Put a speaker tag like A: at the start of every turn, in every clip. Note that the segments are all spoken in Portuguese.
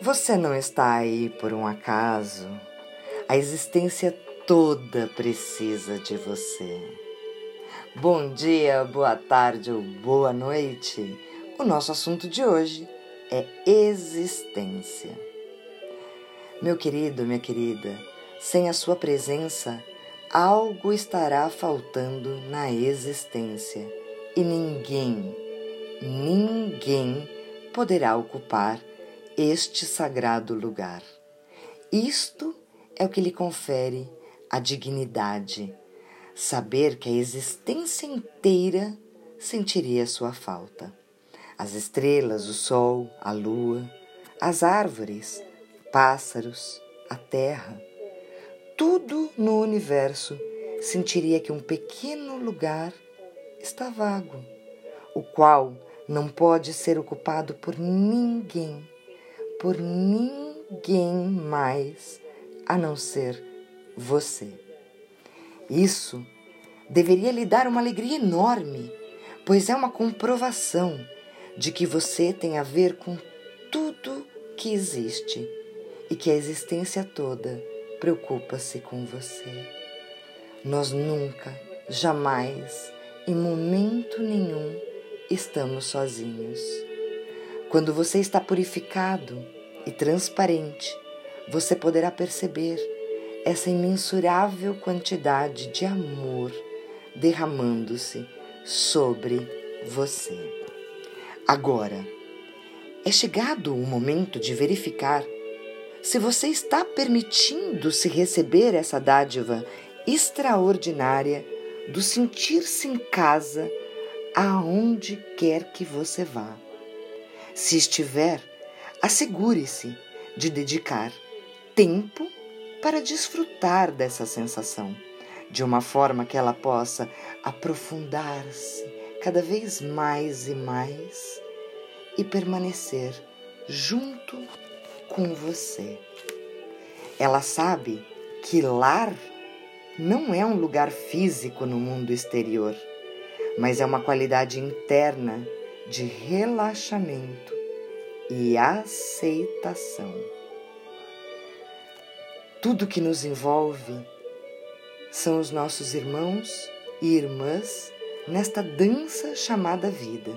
A: Você não está aí por um acaso. A existência toda precisa de você. Bom dia, boa tarde ou boa noite. O nosso assunto de hoje é existência. Meu querido, minha querida, sem a sua presença, algo estará faltando na existência e ninguém, ninguém poderá ocupar este sagrado lugar. Isto é o que lhe confere a dignidade, saber que a existência inteira sentiria sua falta. As estrelas, o sol, a lua, as árvores, pássaros, a terra, tudo no universo sentiria que um pequeno lugar está vago, o qual não pode ser ocupado por ninguém por ninguém mais a não ser você. Isso deveria lhe dar uma alegria enorme, pois é uma comprovação de que você tem a ver com tudo que existe e que a existência toda preocupa-se com você. Nós nunca, jamais, em momento nenhum, estamos sozinhos. Quando você está purificado e transparente, você poderá perceber essa imensurável quantidade de amor derramando-se sobre você. Agora, é chegado o momento de verificar se você está permitindo se receber essa dádiva extraordinária do sentir-se em casa aonde quer que você vá. Se estiver, assegure-se de dedicar tempo para desfrutar dessa sensação, de uma forma que ela possa aprofundar-se cada vez mais e mais e permanecer junto com você. Ela sabe que lar não é um lugar físico no mundo exterior, mas é uma qualidade interna de relaxamento e aceitação. Tudo que nos envolve são os nossos irmãos e irmãs nesta dança chamada vida.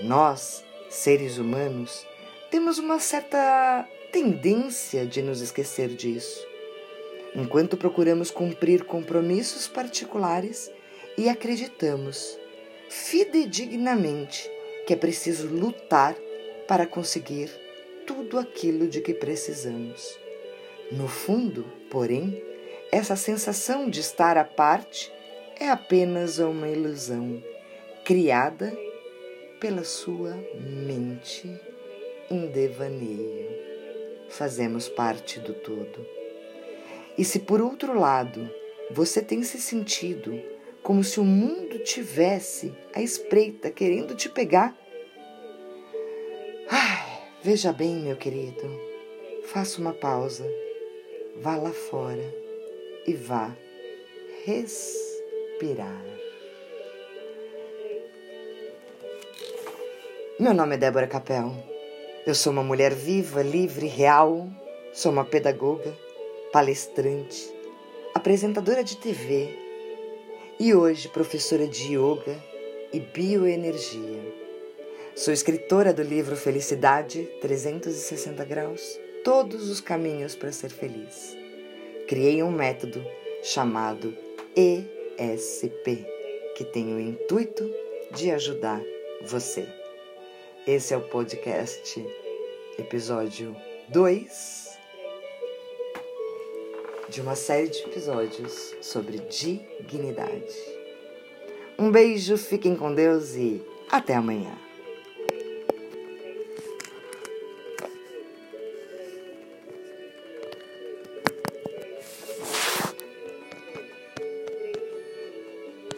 A: Nós, seres humanos, temos uma certa tendência de nos esquecer disso. Enquanto procuramos cumprir compromissos particulares e acreditamos fidedignamente que é preciso lutar para conseguir tudo aquilo de que precisamos. No fundo, porém, essa sensação de estar à parte é apenas uma ilusão criada pela sua mente em devaneio. Fazemos parte do todo. E se por outro lado você tem se sentido como se o mundo tivesse à espreita querendo te pegar. Veja bem, meu querido, faça uma pausa, vá lá fora e vá respirar. Meu nome é Débora Capel. Eu sou uma mulher viva, livre, real. Sou uma pedagoga, palestrante, apresentadora de TV e hoje professora de yoga e bioenergia. Sou escritora do livro Felicidade 360 Graus Todos os Caminhos para Ser Feliz. Criei um método chamado ESP, que tem o intuito de ajudar você. Esse é o podcast, episódio 2 de uma série de episódios sobre dignidade. Um beijo, fiquem com Deus e até amanhã.